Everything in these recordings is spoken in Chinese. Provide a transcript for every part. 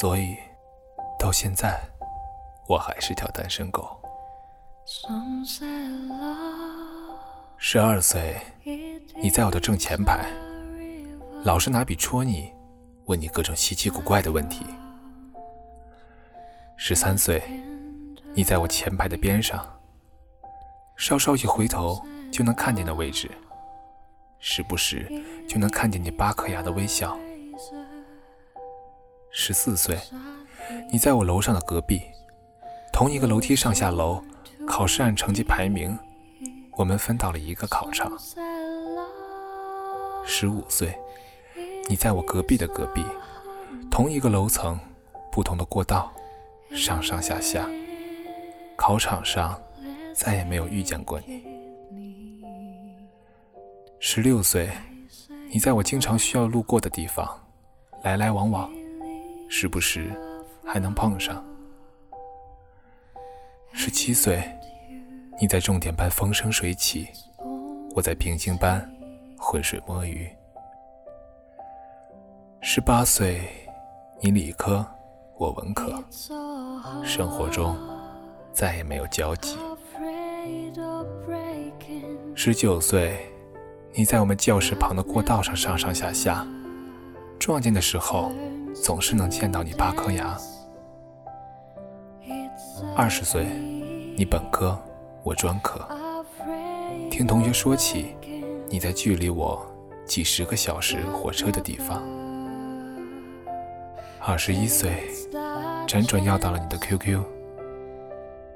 所以，到现在，我还是条单身狗。十二岁，你在我的正前排，老师拿笔戳你，问你各种稀奇古怪的问题。十三岁，你在我前排的边上，稍稍一回头就能看见的位置，时不时就能看见你八颗牙的微笑。十四岁，你在我楼上的隔壁，同一个楼梯上下楼。考试按成绩排名，我们分到了一个考场。十五岁，你在我隔壁的隔壁，同一个楼层，不同的过道，上上下下。考场上再也没有遇见过你。十六岁，你在我经常需要路过的地方，来来往往，时不时还能碰上。十七岁。你在重点班风生水起，我在平行班浑水摸鱼。十八岁，你理科，我文科，生活中再也没有交集。十九岁，你在我们教室旁的过道上上上下下，撞见的时候总是能见到你八颗牙。二十岁，你本科。我专科，听同学说起，你在距离我几十个小时火车的地方。二十一岁，辗转要到了你的 QQ，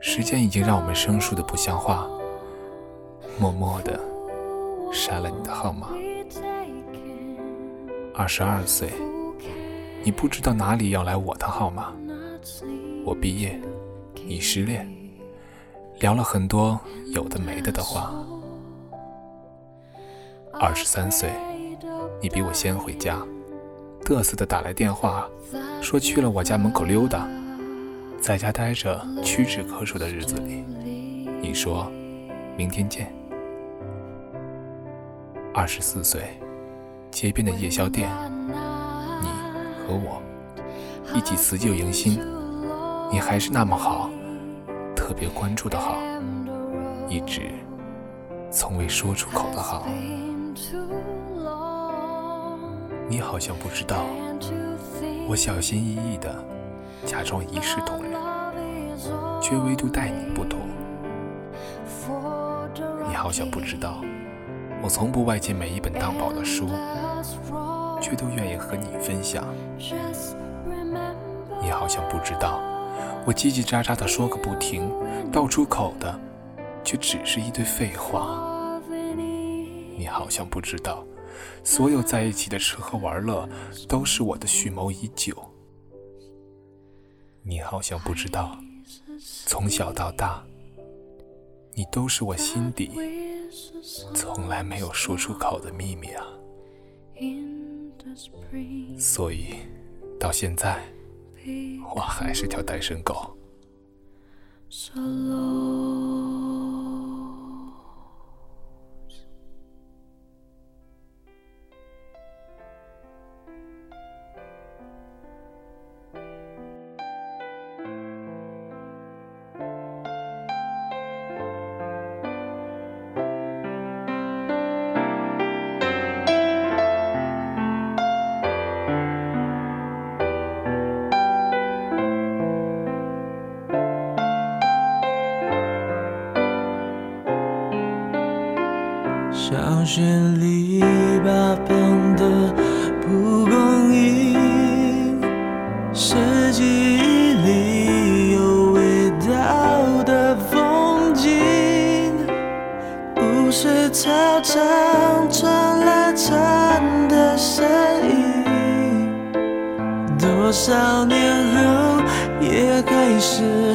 时间已经让我们生疏的不像话，默默的删了你的号码。二十二岁，你不知道哪里要来我的号码。我毕业，你失恋。聊了很多有的没的的话。二十三岁，你比我先回家，嘚瑟的打来电话，说去了我家门口溜达，在家待着屈指可数的日子里，你说明天见。二十四岁，街边的夜宵店，你和我一起辞旧迎新，你还是那么好。特别关注的好，一直从未说出口的好，你好像不知道，我小心翼翼的假装一视同仁，却唯独待你不同。你好像不知道，我从不外借每一本当宝的书，却都愿意和你分享。你好像不知道。我叽叽喳喳的说个不停，道出口的却只是一堆废话。你好像不知道，所有在一起的吃喝玩乐都是我的蓄谋已久。你好像不知道，从小到大，你都是我心底从来没有说出口的秘密啊。所以，到现在。我还是条单身狗。小学里八旁的蒲公英，是记忆里有味道的风景，不是操场传来蝉的声音，多少年后也还是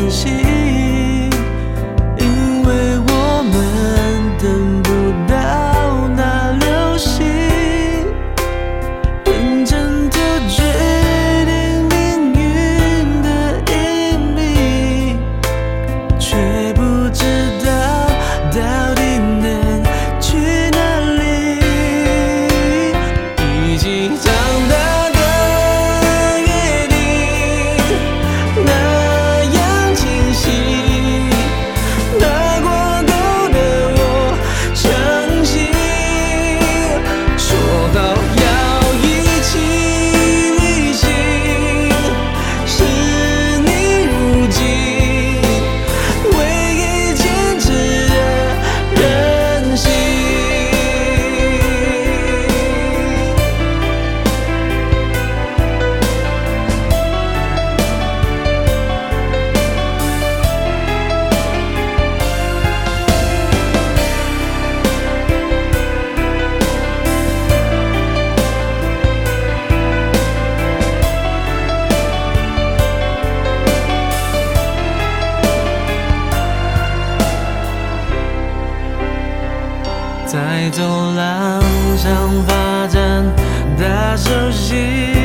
珍惜。上发展他熟悉